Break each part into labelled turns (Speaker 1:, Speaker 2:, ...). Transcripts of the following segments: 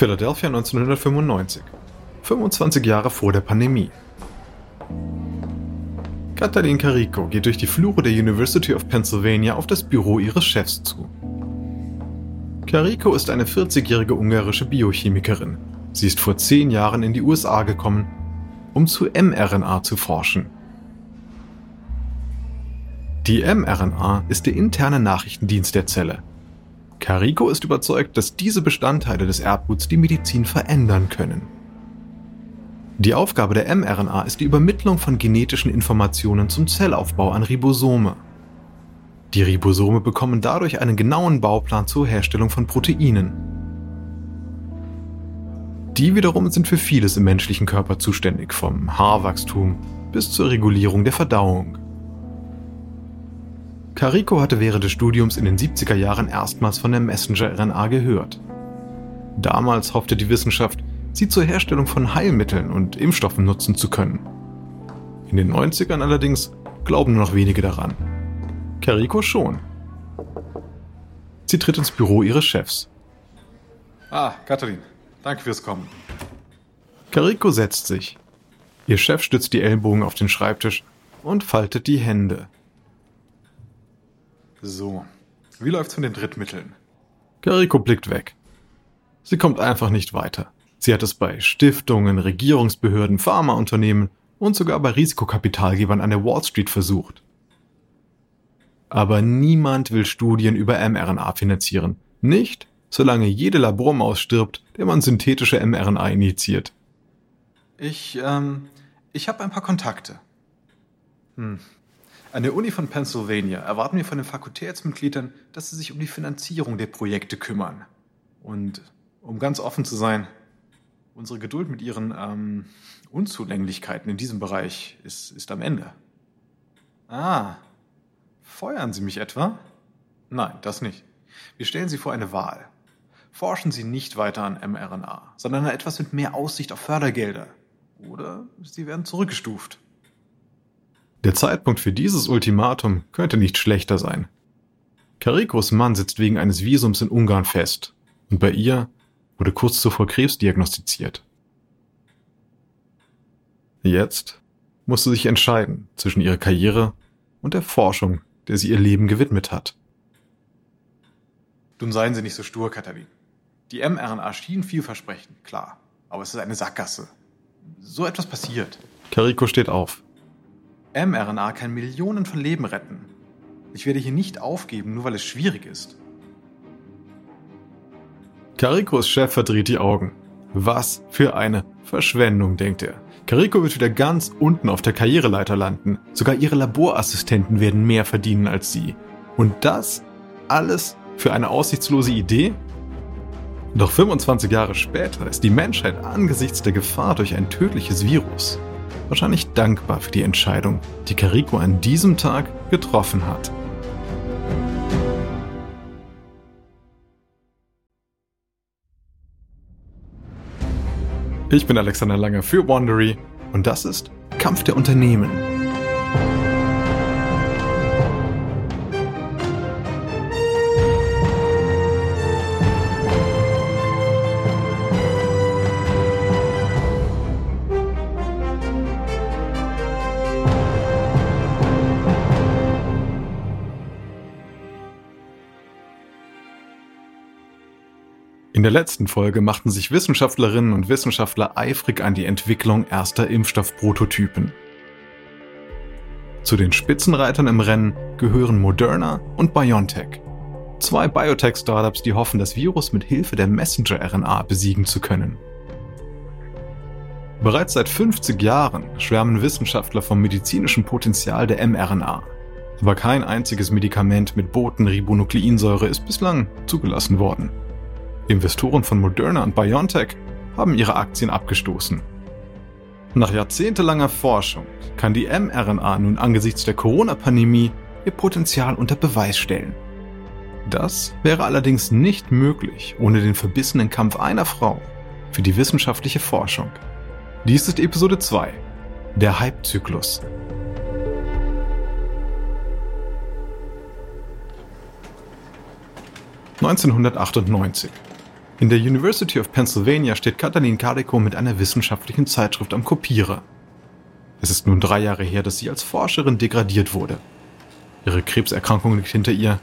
Speaker 1: Philadelphia 1995. 25 Jahre vor der Pandemie. Katalin Carico geht durch die Flure der University of Pennsylvania auf das Büro ihres Chefs zu. Carico ist eine 40-jährige ungarische Biochemikerin. Sie ist vor zehn Jahren in die USA gekommen, um zu mRNA zu forschen. Die mRNA ist der interne Nachrichtendienst der Zelle. Carico ist überzeugt, dass diese Bestandteile des Erbguts die Medizin verändern können. Die Aufgabe der mRNA ist die Übermittlung von genetischen Informationen zum Zellaufbau an Ribosome. Die Ribosome bekommen dadurch einen genauen Bauplan zur Herstellung von Proteinen. Die wiederum sind für vieles im menschlichen Körper zuständig, vom Haarwachstum bis zur Regulierung der Verdauung. Carico hatte während des Studiums in den 70er Jahren erstmals von der Messenger-RNA gehört. Damals hoffte die Wissenschaft, sie zur Herstellung von Heilmitteln und Impfstoffen nutzen zu können. In den 90ern allerdings glauben nur noch wenige daran. Kariko schon. Sie tritt ins Büro ihres Chefs.
Speaker 2: Ah, Katharin, danke fürs Kommen.
Speaker 1: Kariko setzt sich. Ihr Chef stützt die Ellbogen auf den Schreibtisch und faltet die Hände.
Speaker 2: So, wie läuft's mit den Drittmitteln?
Speaker 1: Kariko blickt weg. Sie kommt einfach nicht weiter. Sie hat es bei Stiftungen, Regierungsbehörden, Pharmaunternehmen und sogar bei Risikokapitalgebern an der Wall Street versucht. Aber niemand will Studien über mRNA finanzieren. Nicht, solange jede Labormaus stirbt, der man synthetische mRNA initiiert.
Speaker 2: Ich, ähm, ich habe ein paar Kontakte. Hm. An der Uni von Pennsylvania erwarten wir von den Fakultätsmitgliedern, dass sie sich um die Finanzierung der Projekte kümmern. Und um ganz offen zu sein, Unsere Geduld mit Ihren ähm, Unzulänglichkeiten in diesem Bereich ist, ist am Ende. Ah, feuern Sie mich etwa? Nein, das nicht. Wir stellen Sie vor eine Wahl. Forschen Sie nicht weiter an mRNA, sondern an etwas mit mehr Aussicht auf Fördergelder. Oder Sie werden zurückgestuft.
Speaker 1: Der Zeitpunkt für dieses Ultimatum könnte nicht schlechter sein. Karikos Mann sitzt wegen eines Visums in Ungarn fest. Und bei ihr wurde kurz zuvor Krebs diagnostiziert. Jetzt musste sie sich entscheiden zwischen ihrer Karriere und der Forschung, der sie ihr Leben gewidmet hat.
Speaker 2: Nun seien Sie nicht so stur, Katharin. Die mRNA schien vielversprechend, klar, aber es ist eine Sackgasse. So etwas passiert.
Speaker 1: Kariko steht auf.
Speaker 2: mRNA kann Millionen von Leben retten. Ich werde hier nicht aufgeben, nur weil es schwierig ist.
Speaker 1: Karikos Chef verdreht die Augen. Was für eine Verschwendung, denkt er. Kariko wird wieder ganz unten auf der Karriereleiter landen. Sogar ihre Laborassistenten werden mehr verdienen als sie. Und das alles für eine aussichtslose Idee? Doch 25 Jahre später ist die Menschheit angesichts der Gefahr durch ein tödliches Virus wahrscheinlich dankbar für die Entscheidung, die Kariko an diesem Tag getroffen hat. Ich bin Alexander Lange für Wandery und das ist Kampf der Unternehmen. In der letzten Folge machten sich Wissenschaftlerinnen und Wissenschaftler eifrig an die Entwicklung erster Impfstoffprototypen. Zu den Spitzenreitern im Rennen gehören Moderna und BioNTech. Zwei Biotech-Startups, die hoffen, das Virus mit Hilfe der Messenger-RNA besiegen zu können. Bereits seit 50 Jahren schwärmen Wissenschaftler vom medizinischen Potenzial der mRNA. Aber kein einziges Medikament mit Botenribonukleinsäure ist bislang zugelassen worden. Investoren von Moderna und BioNTech haben ihre Aktien abgestoßen. Nach jahrzehntelanger Forschung kann die mRNA nun angesichts der Corona-Pandemie ihr Potenzial unter Beweis stellen. Das wäre allerdings nicht möglich ohne den verbissenen Kampf einer Frau für die wissenschaftliche Forschung. Dies ist Episode 2, der Hype-Zyklus. »1998. In der University of Pennsylvania steht Katalin Carico mit einer wissenschaftlichen Zeitschrift am Kopierer. Es ist nun drei Jahre her, dass sie als Forscherin degradiert wurde. Ihre Krebserkrankung liegt hinter ihr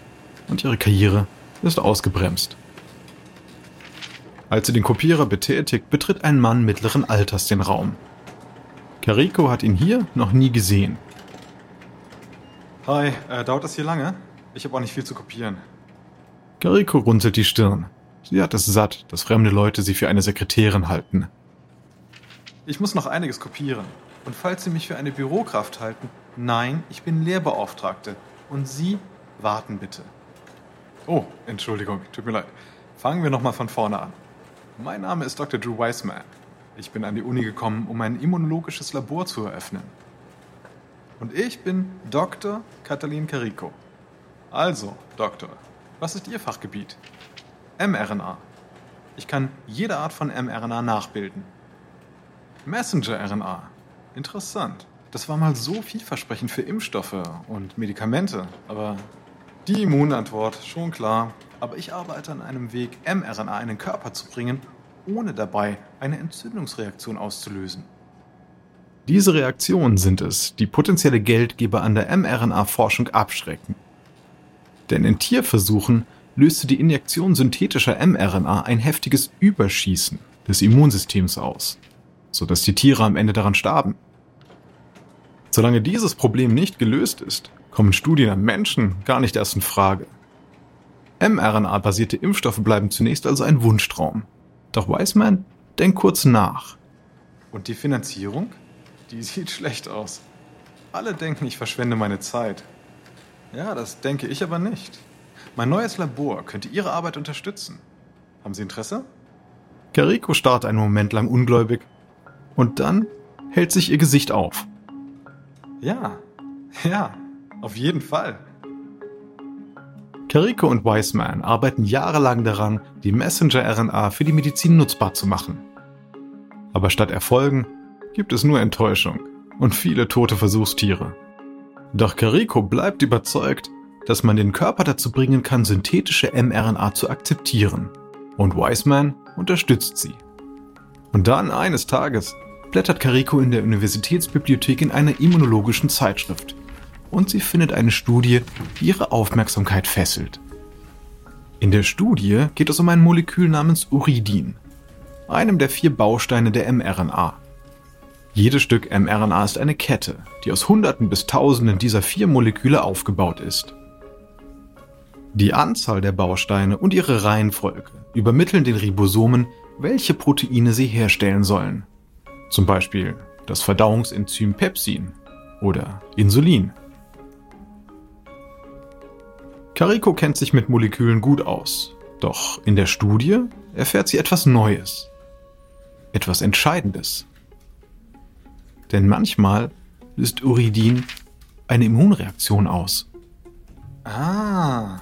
Speaker 1: und ihre Karriere ist ausgebremst. Als sie den Kopierer betätigt, betritt ein Mann mittleren Alters den Raum. Carico hat ihn hier noch nie gesehen.
Speaker 2: Hi, äh, dauert das hier lange? Ich habe auch nicht viel zu kopieren.
Speaker 1: Carico runzelt die Stirn. Sie hat es satt, dass fremde Leute sie für eine Sekretärin halten.
Speaker 2: Ich muss noch einiges kopieren. Und falls Sie mich für eine Bürokraft halten, nein, ich bin Lehrbeauftragte. Und Sie warten bitte. Oh, Entschuldigung, tut mir leid. Fangen wir nochmal von vorne an. Mein Name ist Dr. Drew Weissman. Ich bin an die Uni gekommen, um ein immunologisches Labor zu eröffnen. Und ich bin Dr. Katalin Carico. Also, Doktor, was ist Ihr Fachgebiet? mRNA. Ich kann jede Art von mRNA nachbilden. Messenger-RNA. Interessant. Das war mal so vielversprechend für Impfstoffe und Medikamente, aber die Immunantwort, schon klar. Aber ich arbeite an einem Weg, mRNA in den Körper zu bringen, ohne dabei eine Entzündungsreaktion auszulösen.
Speaker 1: Diese Reaktionen sind es, die potenzielle Geldgeber an der mRNA-Forschung abschrecken. Denn in Tierversuchen löste die Injektion synthetischer mRNA ein heftiges Überschießen des Immunsystems aus, sodass die Tiere am Ende daran starben. Solange dieses Problem nicht gelöst ist, kommen Studien an Menschen gar nicht erst in Frage. mRNA-basierte Impfstoffe bleiben zunächst also ein Wunschtraum. Doch Weissman denkt kurz nach.
Speaker 2: Und die Finanzierung? Die sieht schlecht aus. Alle denken, ich verschwende meine Zeit. Ja, das denke ich aber nicht. Mein neues Labor könnte Ihre Arbeit unterstützen. Haben Sie Interesse?
Speaker 1: Carico starrt einen Moment lang ungläubig und dann hält sich ihr Gesicht auf.
Speaker 2: Ja, ja, auf jeden Fall.
Speaker 1: Carico und Weissman arbeiten jahrelang daran, die Messenger-RNA für die Medizin nutzbar zu machen. Aber statt Erfolgen gibt es nur Enttäuschung und viele tote Versuchstiere. Doch Carico bleibt überzeugt, dass man den Körper dazu bringen kann, synthetische mRNA zu akzeptieren. Und Wiseman unterstützt sie. Und dann eines Tages blättert Carico in der Universitätsbibliothek in einer immunologischen Zeitschrift. Und sie findet eine Studie, die ihre Aufmerksamkeit fesselt. In der Studie geht es um ein Molekül namens Uridin, einem der vier Bausteine der mRNA. Jedes Stück mRNA ist eine Kette, die aus Hunderten bis Tausenden dieser vier Moleküle aufgebaut ist. Die Anzahl der Bausteine und ihre Reihenfolge übermitteln den Ribosomen, welche Proteine sie herstellen sollen. Zum Beispiel das Verdauungsenzym Pepsin oder Insulin. Carico kennt sich mit Molekülen gut aus, doch in der Studie erfährt sie etwas Neues, etwas Entscheidendes. Denn manchmal löst Uridin eine Immunreaktion aus.
Speaker 2: Ah,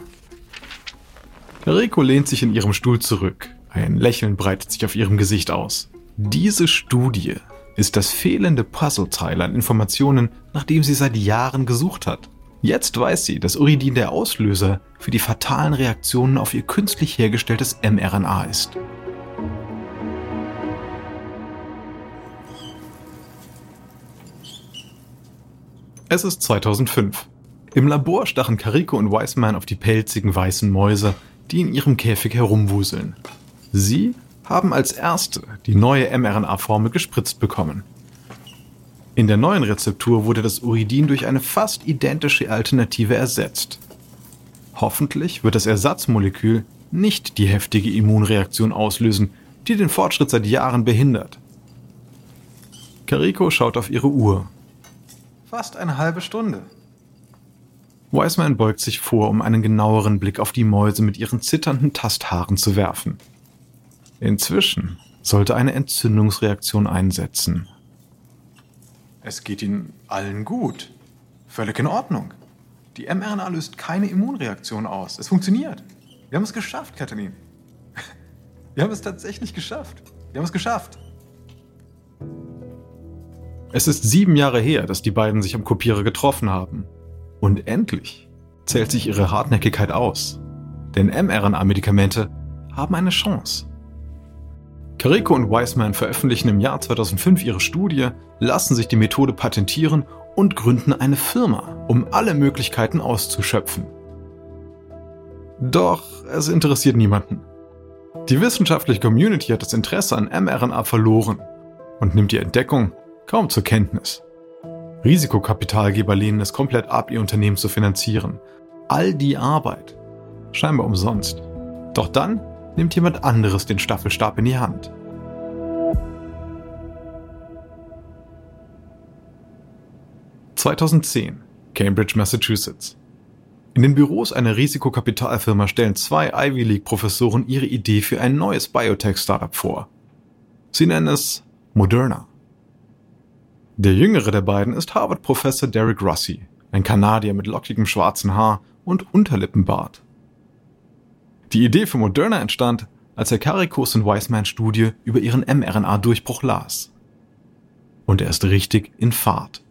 Speaker 1: Rico lehnt sich in ihrem Stuhl zurück. Ein Lächeln breitet sich auf ihrem Gesicht aus. Diese Studie ist das fehlende Puzzleteil an Informationen, nach dem sie seit Jahren gesucht hat. Jetzt weiß sie, dass Uridin der Auslöser für die fatalen Reaktionen auf ihr künstlich hergestelltes mRNA ist. Es ist 2005. Im Labor stachen Carico und Weissman auf die pelzigen weißen Mäuse, die in ihrem Käfig herumwuseln. Sie haben als erste die neue mRNA-Formel gespritzt bekommen. In der neuen Rezeptur wurde das Uridin durch eine fast identische Alternative ersetzt. Hoffentlich wird das Ersatzmolekül nicht die heftige Immunreaktion auslösen, die den Fortschritt seit Jahren behindert. Carico schaut auf ihre Uhr.
Speaker 2: Fast eine halbe Stunde.
Speaker 1: Wiseman beugt sich vor, um einen genaueren Blick auf die Mäuse mit ihren zitternden Tasthaaren zu werfen. Inzwischen sollte eine Entzündungsreaktion einsetzen.
Speaker 2: Es geht ihnen allen gut. Völlig in Ordnung. Die mRNA löst keine Immunreaktion aus. Es funktioniert. Wir haben es geschafft, Katalin. Wir haben es tatsächlich geschafft. Wir haben es geschafft.
Speaker 1: Es ist sieben Jahre her, dass die beiden sich am Kopierer getroffen haben. Und endlich zählt sich ihre Hartnäckigkeit aus. Denn mRNA-Medikamente haben eine Chance. Carico und Wiseman veröffentlichen im Jahr 2005 ihre Studie, lassen sich die Methode patentieren und gründen eine Firma, um alle Möglichkeiten auszuschöpfen. Doch es interessiert niemanden. Die wissenschaftliche Community hat das Interesse an mRNA verloren und nimmt die Entdeckung kaum zur Kenntnis. Risikokapitalgeber lehnen es komplett ab, ihr Unternehmen zu finanzieren. All die Arbeit. Scheinbar umsonst. Doch dann nimmt jemand anderes den Staffelstab in die Hand. (2010) Cambridge, Massachusetts. In den Büros einer Risikokapitalfirma stellen zwei Ivy League-Professoren ihre Idee für ein neues Biotech-Startup vor. Sie nennen es Moderna. Der jüngere der beiden ist Harvard-Professor Derek Rossi, ein Kanadier mit lockigem schwarzen Haar und Unterlippenbart. Die Idee für Moderna entstand, als er Caricos und Weismanns Studie über ihren mRNA-Durchbruch las. Und er ist richtig in Fahrt.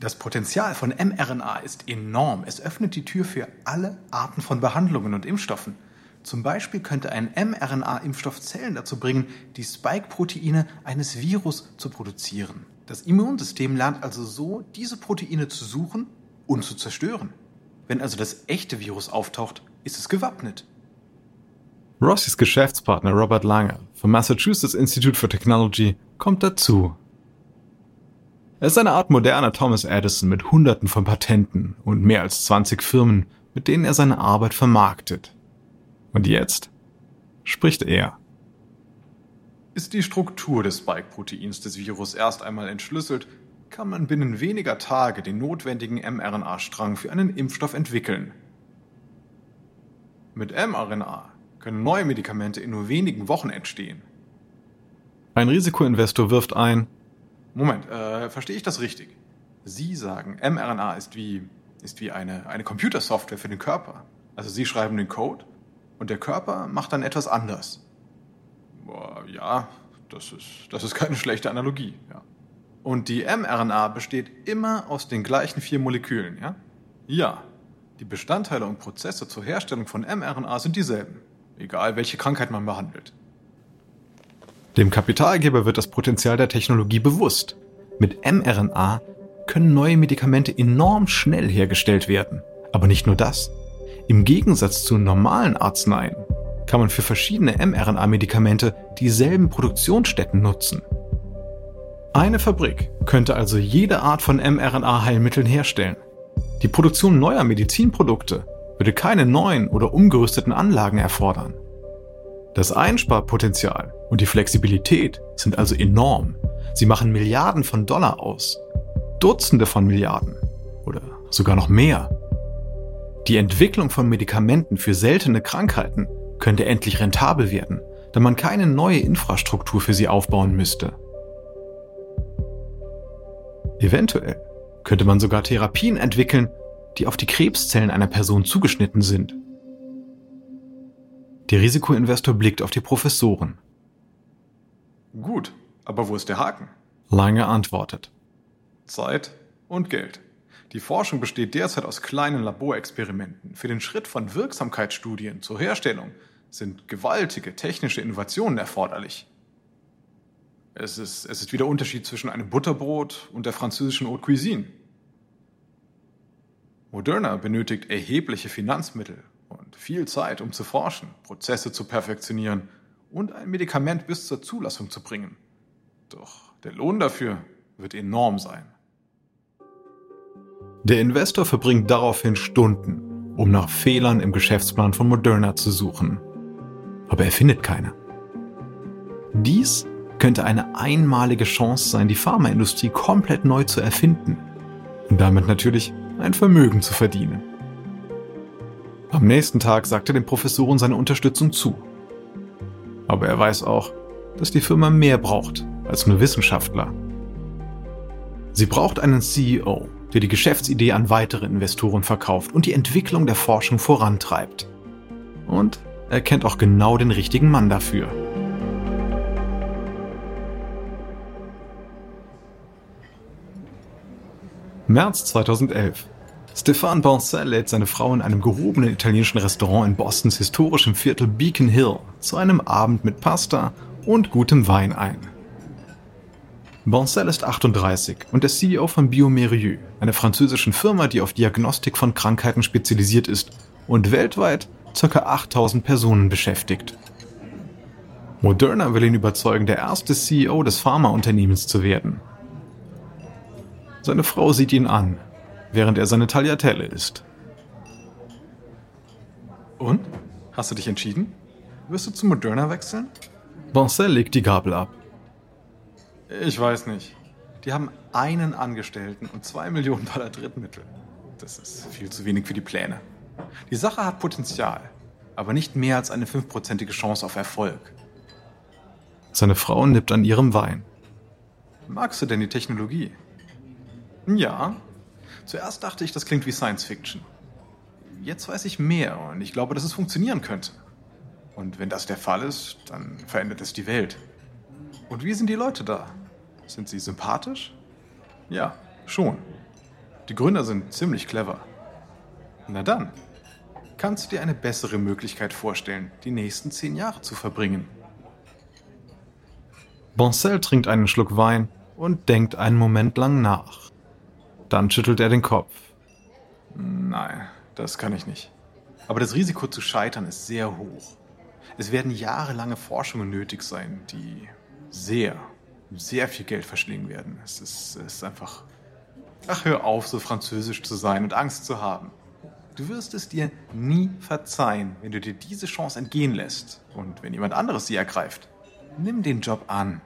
Speaker 2: Das Potenzial von mRNA ist enorm. Es öffnet die Tür für alle Arten von Behandlungen und Impfstoffen. Zum Beispiel könnte ein mRNA-Impfstoff Zellen dazu bringen, die Spike-Proteine eines Virus zu produzieren. Das Immunsystem lernt also so, diese Proteine zu suchen und zu zerstören. Wenn also das echte Virus auftaucht, ist es gewappnet.
Speaker 1: Rossys Geschäftspartner Robert Lange vom Massachusetts Institute for Technology kommt dazu. Er ist eine Art moderner Thomas Edison mit Hunderten von Patenten und mehr als 20 Firmen, mit denen er seine Arbeit vermarktet. Und jetzt spricht er.
Speaker 2: Ist die Struktur des Spike-Proteins des Virus erst einmal entschlüsselt, kann man binnen weniger Tage den notwendigen mRNA-Strang für einen Impfstoff entwickeln. Mit mRNA können neue Medikamente in nur wenigen Wochen entstehen.
Speaker 1: Ein Risikoinvestor wirft ein.
Speaker 2: Moment, äh, verstehe ich das richtig? Sie sagen, mRNA ist wie, ist wie eine, eine Computersoftware für den Körper. Also Sie schreiben den Code und der Körper macht dann etwas anders. Boah, ja, das ist, das ist keine schlechte Analogie, ja. Und die mRNA besteht immer aus den gleichen vier Molekülen, ja? Ja. Die Bestandteile und Prozesse zur Herstellung von mRNA sind dieselben, egal welche Krankheit man behandelt.
Speaker 1: Dem Kapitalgeber wird das Potenzial der Technologie bewusst. Mit mRNA können neue Medikamente enorm schnell hergestellt werden. Aber nicht nur das. Im Gegensatz zu normalen Arzneien kann man für verschiedene mRNA-Medikamente dieselben Produktionsstätten nutzen. Eine Fabrik könnte also jede Art von mRNA-Heilmitteln herstellen. Die Produktion neuer Medizinprodukte würde keine neuen oder umgerüsteten Anlagen erfordern. Das Einsparpotenzial und die Flexibilität sind also enorm. Sie machen Milliarden von Dollar aus. Dutzende von Milliarden. Oder sogar noch mehr. Die Entwicklung von Medikamenten für seltene Krankheiten könnte endlich rentabel werden, da man keine neue Infrastruktur für sie aufbauen müsste. Eventuell könnte man sogar Therapien entwickeln, die auf die Krebszellen einer Person zugeschnitten sind. Der Risikoinvestor blickt auf die Professoren.
Speaker 2: Gut, aber wo ist der Haken?
Speaker 1: Lange antwortet.
Speaker 2: Zeit und Geld. Die Forschung besteht derzeit aus kleinen Laborexperimenten. Für den Schritt von Wirksamkeitsstudien zur Herstellung sind gewaltige technische Innovationen erforderlich. Es ist, es ist wie der Unterschied zwischen einem Butterbrot und der französischen Haute Cuisine. Moderna benötigt erhebliche Finanzmittel und viel Zeit, um zu forschen, Prozesse zu perfektionieren und ein Medikament bis zur Zulassung zu bringen. Doch der Lohn dafür wird enorm sein.
Speaker 1: Der Investor verbringt daraufhin Stunden, um nach Fehlern im Geschäftsplan von Moderna zu suchen. Aber er findet keine. Dies könnte eine einmalige Chance sein, die Pharmaindustrie komplett neu zu erfinden und damit natürlich ein Vermögen zu verdienen. Am nächsten Tag sagt er den Professoren seine Unterstützung zu. Aber er weiß auch, dass die Firma mehr braucht als nur Wissenschaftler. Sie braucht einen CEO, der die Geschäftsidee an weitere Investoren verkauft und die Entwicklung der Forschung vorantreibt. Und er kennt auch genau den richtigen Mann dafür. März 2011. Stefan Bancel lädt seine Frau in einem gehobenen italienischen Restaurant in Bostons historischem Viertel Beacon Hill zu einem Abend mit Pasta und gutem Wein ein. Boncel ist 38 und der CEO von Biomérieux, einer französischen Firma, die auf Diagnostik von Krankheiten spezialisiert ist und weltweit ca. 8000 Personen beschäftigt. Moderna will ihn überzeugen, der erste CEO des Pharmaunternehmens zu werden. Seine Frau sieht ihn an, während er seine Tagliatelle isst.
Speaker 2: Und? Hast du dich entschieden? Wirst du zu Moderna wechseln?
Speaker 1: Boncel legt die Gabel ab.
Speaker 2: Ich weiß nicht. Die haben einen Angestellten und zwei Millionen Dollar Drittmittel. Das ist viel zu wenig für die Pläne. Die Sache hat Potenzial, aber nicht mehr als eine fünfprozentige Chance auf Erfolg.
Speaker 1: Seine Frau nippt an ihrem Wein.
Speaker 2: Magst du denn die Technologie? Ja. Zuerst dachte ich, das klingt wie Science Fiction. Jetzt weiß ich mehr und ich glaube, dass es funktionieren könnte. Und wenn das der Fall ist, dann verändert es die Welt. Und wie sind die Leute da? Sind sie sympathisch? Ja, schon. Die Gründer sind ziemlich clever. Na dann, kannst du dir eine bessere Möglichkeit vorstellen, die nächsten zehn Jahre zu verbringen?
Speaker 1: Boncel trinkt einen Schluck Wein und denkt einen Moment lang nach. Dann schüttelt er den Kopf.
Speaker 2: Nein, das kann ich nicht. Aber das Risiko zu scheitern ist sehr hoch. Es werden jahrelange Forschungen nötig sein, die sehr, sehr viel Geld verschlingen werden. Es ist, es ist einfach. Ach, hör auf, so französisch zu sein und Angst zu haben. Du wirst es dir nie verzeihen, wenn du dir diese Chance entgehen lässt. Und wenn jemand anderes sie ergreift, nimm den Job an.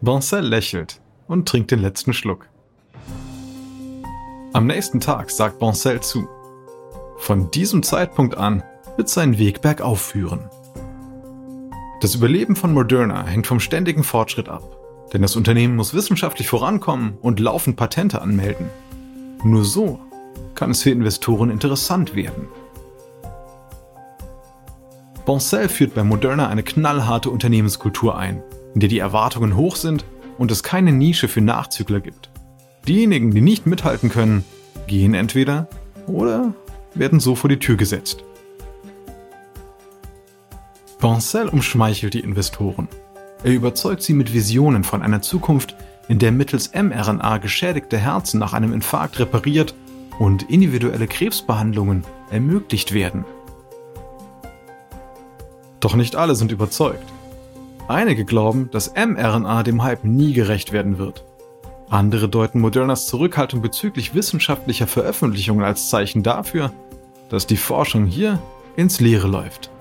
Speaker 1: Boncel lächelt und trinkt den letzten Schluck. Am nächsten Tag sagt Boncel zu. Von diesem Zeitpunkt an wird sein Weg bergauf führen. Das Überleben von Moderna hängt vom ständigen Fortschritt ab, denn das Unternehmen muss wissenschaftlich vorankommen und laufend Patente anmelden. Nur so kann es für Investoren interessant werden. Boncel führt bei Moderna eine knallharte Unternehmenskultur ein, in der die Erwartungen hoch sind und es keine Nische für Nachzügler gibt. Diejenigen, die nicht mithalten können, gehen entweder oder werden so vor die Tür gesetzt. Boncel umschmeichelt die Investoren. Er überzeugt sie mit Visionen von einer Zukunft, in der mittels mRNA geschädigte Herzen nach einem Infarkt repariert und individuelle Krebsbehandlungen ermöglicht werden. Doch nicht alle sind überzeugt. Einige glauben, dass mRNA dem Hype nie gerecht werden wird. Andere deuten Modernas Zurückhaltung bezüglich wissenschaftlicher Veröffentlichungen als Zeichen dafür, dass die Forschung hier ins Leere läuft.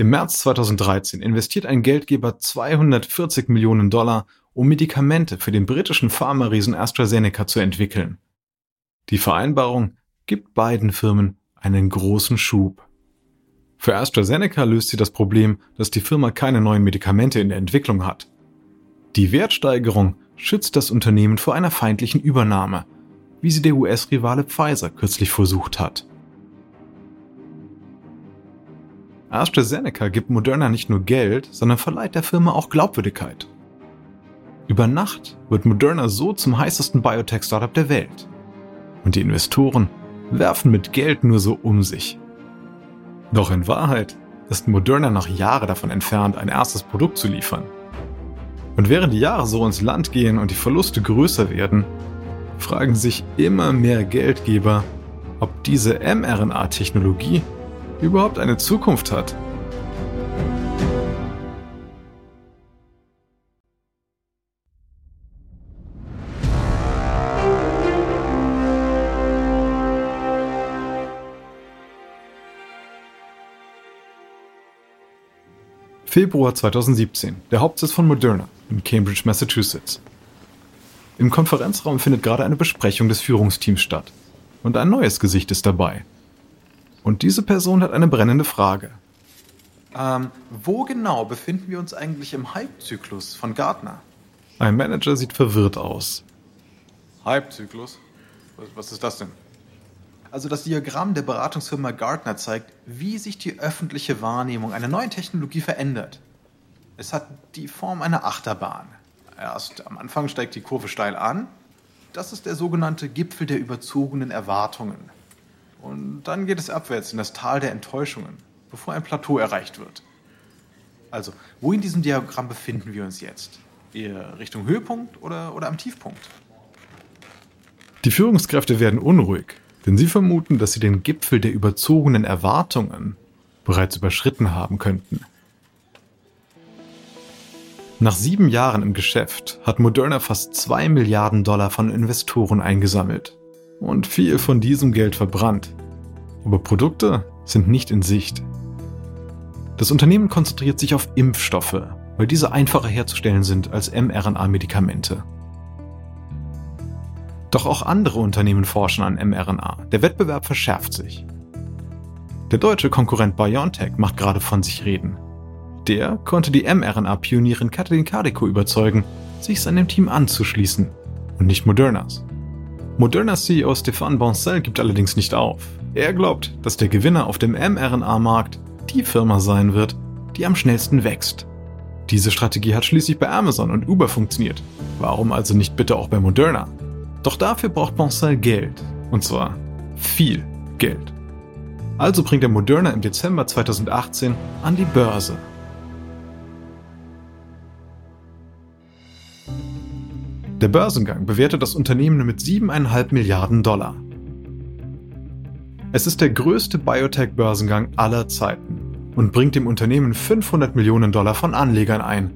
Speaker 1: Im März 2013 investiert ein Geldgeber 240 Millionen Dollar, um Medikamente für den britischen Pharma-Riesen AstraZeneca zu entwickeln. Die Vereinbarung gibt beiden Firmen einen großen Schub. Für AstraZeneca löst sie das Problem, dass die Firma keine neuen Medikamente in der Entwicklung hat. Die Wertsteigerung schützt das Unternehmen vor einer feindlichen Übernahme, wie sie der US-Rivale Pfizer kürzlich versucht hat. AstraZeneca gibt Moderna nicht nur Geld, sondern verleiht der Firma auch Glaubwürdigkeit. Über Nacht wird Moderna so zum heißesten Biotech-Startup der Welt. Und die Investoren werfen mit Geld nur so um sich. Doch in Wahrheit ist Moderna noch Jahre davon entfernt, ein erstes Produkt zu liefern. Und während die Jahre so ins Land gehen und die Verluste größer werden, fragen sich immer mehr Geldgeber, ob diese mRNA-Technologie überhaupt eine Zukunft hat. Februar 2017, der Hauptsitz von Moderna in Cambridge, Massachusetts. Im Konferenzraum findet gerade eine Besprechung des Führungsteams statt. Und ein neues Gesicht ist dabei. Und diese Person hat eine brennende Frage.
Speaker 2: Ähm, wo genau befinden wir uns eigentlich im Hype-Zyklus von Gartner?
Speaker 1: Ein Manager sieht verwirrt aus.
Speaker 2: Hype-Zyklus? Was, was ist das denn? Also das Diagramm der Beratungsfirma Gartner zeigt, wie sich die öffentliche Wahrnehmung einer neuen Technologie verändert. Es hat die Form einer Achterbahn. Erst am Anfang steigt die Kurve steil an. Das ist der sogenannte Gipfel der überzogenen Erwartungen. Und dann geht es abwärts in das Tal der Enttäuschungen. bevor ein Plateau erreicht wird. Also, wo in diesem Diagramm befinden wir uns jetzt? Eher Richtung Höhepunkt oder, oder am Tiefpunkt?
Speaker 1: Die Führungskräfte werden unruhig, denn sie vermuten, dass sie den Gipfel der überzogenen Erwartungen bereits überschritten haben könnten. Nach sieben Jahren im Geschäft hat Moderna fast zwei Milliarden Dollar von Investoren eingesammelt und viel von diesem Geld verbrannt. Aber Produkte sind nicht in Sicht. Das Unternehmen konzentriert sich auf Impfstoffe, weil diese einfacher herzustellen sind als mRNA-Medikamente. Doch auch andere Unternehmen forschen an mRNA. Der Wettbewerb verschärft sich. Der deutsche Konkurrent BioNTech macht gerade von sich reden. Der konnte die mRNA-Pionierin Kathleen Carico überzeugen, sich seinem Team anzuschließen und nicht Modernas. Modernas CEO Stéphane Bancel gibt allerdings nicht auf. Er glaubt, dass der Gewinner auf dem mRNA-Markt die Firma sein wird, die am schnellsten wächst. Diese Strategie hat schließlich bei Amazon und Uber funktioniert. Warum also nicht bitte auch bei Moderna? Doch dafür braucht Bancel Geld. Und zwar viel Geld. Also bringt er Moderna im Dezember 2018 an die Börse. Der Börsengang bewertet das Unternehmen mit 7,5 Milliarden Dollar. Es ist der größte Biotech-Börsengang aller Zeiten und bringt dem Unternehmen 500 Millionen Dollar von Anlegern ein,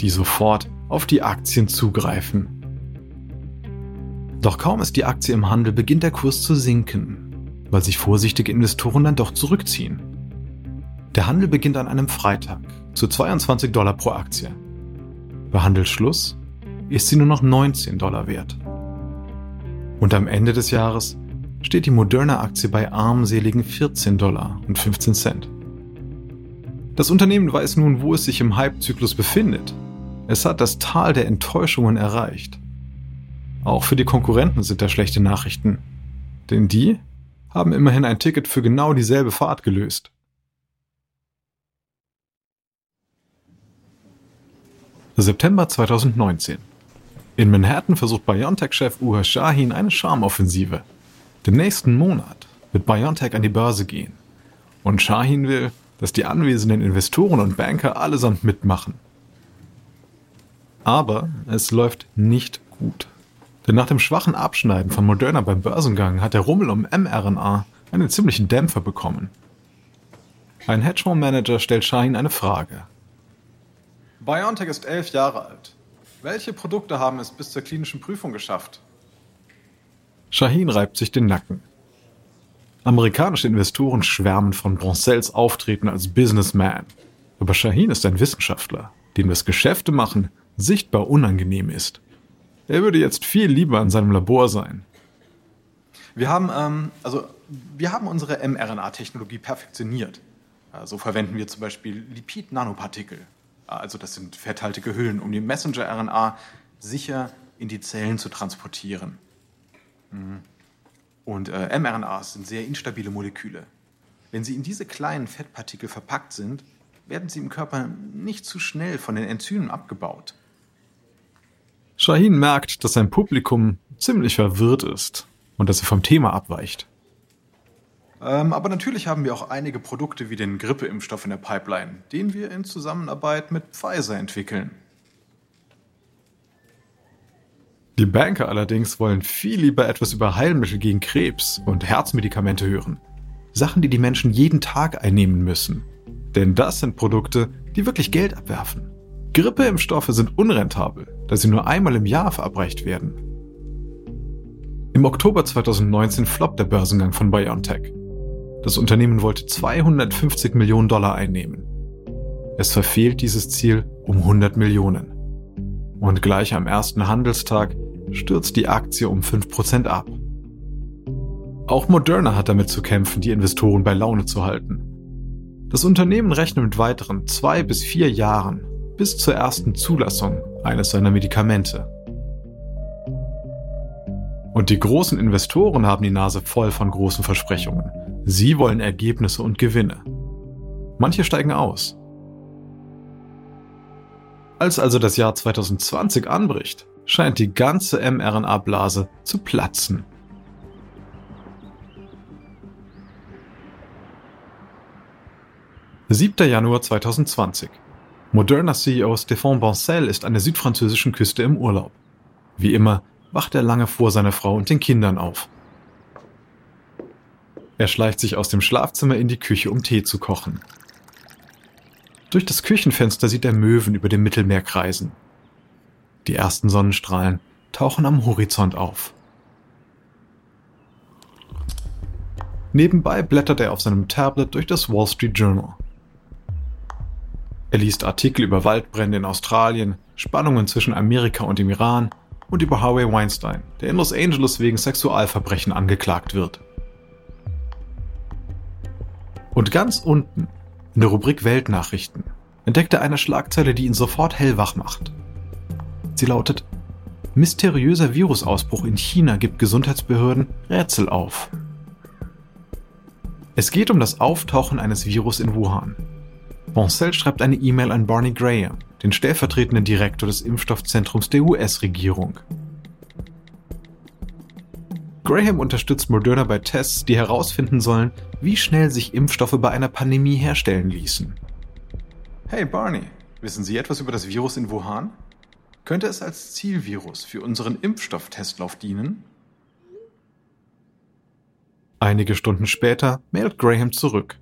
Speaker 1: die sofort auf die Aktien zugreifen. Doch kaum ist die Aktie im Handel, beginnt der Kurs zu sinken, weil sich vorsichtige Investoren dann doch zurückziehen. Der Handel beginnt an einem Freitag zu 22 Dollar pro Aktie. Bei Handelsschluss ist sie nur noch 19 Dollar wert. Und am Ende des Jahres steht die Moderna-Aktie bei armseligen 14 Dollar und 15 Cent. Das Unternehmen weiß nun, wo es sich im Hype-Zyklus befindet. Es hat das Tal der Enttäuschungen erreicht. Auch für die Konkurrenten sind das schlechte Nachrichten, denn die haben immerhin ein Ticket für genau dieselbe Fahrt gelöst. September 2019. In Manhattan versucht BioNTech-Chef Uha Shahin eine Charmoffensive. Den nächsten Monat wird BioNTech an die Börse gehen. Und Shahin will, dass die anwesenden Investoren und Banker allesamt mitmachen. Aber es läuft nicht gut. Denn nach dem schwachen Abschneiden von Moderna beim Börsengang hat der Rummel um mRNA einen ziemlichen Dämpfer bekommen. Ein Hedgefondsmanager stellt Shahin eine Frage.
Speaker 2: BioNTech ist elf Jahre alt. Welche Produkte haben es bis zur klinischen Prüfung geschafft?
Speaker 1: Shahin reibt sich den Nacken. Amerikanische Investoren schwärmen von Broncels Auftreten als Businessman. Aber Shahin ist ein Wissenschaftler, dem das Geschäfte machen sichtbar unangenehm ist. Er würde jetzt viel lieber in seinem Labor sein.
Speaker 2: Wir haben, ähm, also, wir haben unsere mRNA-Technologie perfektioniert. So also verwenden wir zum Beispiel Lipid-Nanopartikel. Also das sind fetthaltige Hüllen, um die Messenger-RNA sicher in die Zellen zu transportieren. Mhm. Und äh, mRNAs sind sehr instabile Moleküle. Wenn sie in diese kleinen Fettpartikel verpackt sind, werden sie im Körper nicht zu schnell von den Enzymen abgebaut.
Speaker 1: Shahin merkt, dass sein Publikum ziemlich verwirrt ist und dass er vom Thema abweicht.
Speaker 2: Ähm, aber natürlich haben wir auch einige Produkte wie den Grippeimpfstoff in der Pipeline, den wir in Zusammenarbeit mit Pfizer entwickeln.
Speaker 1: Die Banker allerdings wollen viel lieber etwas über Heilmittel gegen Krebs und Herzmedikamente hören. Sachen, die die Menschen jeden Tag einnehmen müssen. Denn das sind Produkte, die wirklich Geld abwerfen. Grippeimpfstoffe sind unrentabel, da sie nur einmal im Jahr verabreicht werden. Im Oktober 2019 floppt der Börsengang von BioNTech. Das Unternehmen wollte 250 Millionen Dollar einnehmen. Es verfehlt dieses Ziel um 100 Millionen. Und gleich am ersten Handelstag stürzt die Aktie um 5% ab. Auch Moderna hat damit zu kämpfen, die Investoren bei Laune zu halten. Das Unternehmen rechnet mit weiteren zwei bis vier Jahren bis zur ersten Zulassung eines seiner Medikamente. Und die großen Investoren haben die Nase voll von großen Versprechungen. Sie wollen Ergebnisse und Gewinne. Manche steigen aus. Als also das Jahr 2020 anbricht, scheint die ganze mRNA-Blase zu platzen. 7. Januar 2020. Moderna CEO Stéphane Bancel ist an der südfranzösischen Küste im Urlaub. Wie immer wacht er lange vor seiner Frau und den Kindern auf. Er schleicht sich aus dem Schlafzimmer in die Küche, um Tee zu kochen. Durch das Küchenfenster sieht er Möwen über dem Mittelmeer kreisen. Die ersten Sonnenstrahlen tauchen am Horizont auf. Nebenbei blättert er auf seinem Tablet durch das Wall Street Journal. Er liest Artikel über Waldbrände in Australien, Spannungen zwischen Amerika und dem Iran und über Harvey Weinstein, der in Los Angeles wegen Sexualverbrechen angeklagt wird. Und ganz unten, in der Rubrik Weltnachrichten, entdeckt er eine Schlagzeile, die ihn sofort hellwach macht. Sie lautet Mysteriöser Virusausbruch in China gibt Gesundheitsbehörden Rätsel auf. Es geht um das Auftauchen eines Virus in Wuhan, Boncel schreibt eine E-Mail an Barney Graham, den stellvertretenden Direktor des Impfstoffzentrums der US-Regierung. Graham unterstützt Moderna bei Tests, die herausfinden sollen, wie schnell sich Impfstoffe bei einer Pandemie herstellen ließen.
Speaker 2: Hey Barney, wissen Sie etwas über das Virus in Wuhan? Könnte es als Zielvirus für unseren Impfstofftestlauf dienen?
Speaker 1: Einige Stunden später meldet Graham zurück.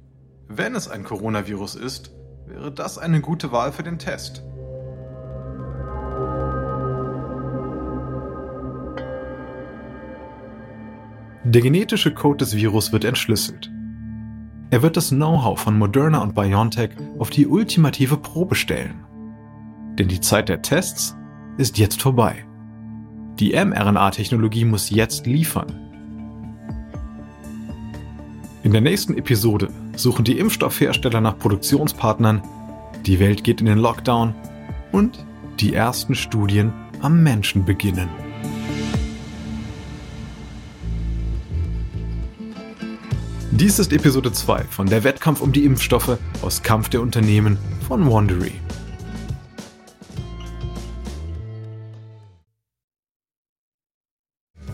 Speaker 2: Wenn es ein Coronavirus ist, wäre das eine gute Wahl für den Test.
Speaker 1: Der genetische Code des Virus wird entschlüsselt. Er wird das Know-how von Moderna und BioNTech auf die ultimative Probe stellen. Denn die Zeit der Tests ist jetzt vorbei. Die mRNA-Technologie muss jetzt liefern. In der nächsten Episode suchen die Impfstoffhersteller nach Produktionspartnern, die Welt geht in den Lockdown und die ersten Studien am Menschen beginnen. Dies ist Episode 2 von Der Wettkampf um die Impfstoffe aus Kampf der Unternehmen von Wandery.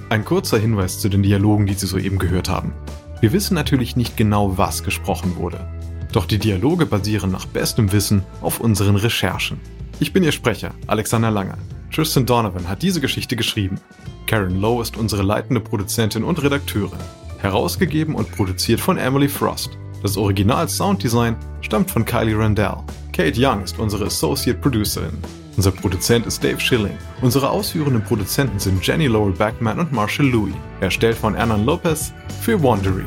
Speaker 1: Ein kurzer Hinweis zu den Dialogen, die Sie soeben gehört haben. Wir wissen natürlich nicht genau, was gesprochen wurde. Doch die Dialoge basieren nach bestem Wissen auf unseren Recherchen. Ich bin Ihr Sprecher, Alexander Langer. Tristan Donovan hat diese Geschichte geschrieben. Karen Lowe ist unsere leitende Produzentin und Redakteurin. Herausgegeben und produziert von Emily Frost. Das Original Sounddesign stammt von Kylie Randell. Kate Young ist unsere Associate Producerin. Unser Produzent ist Dave Schilling. Unsere ausführenden Produzenten sind Jenny Lowell Backman und Marshall Louis. Erstellt von Ernan Lopez für Wandery.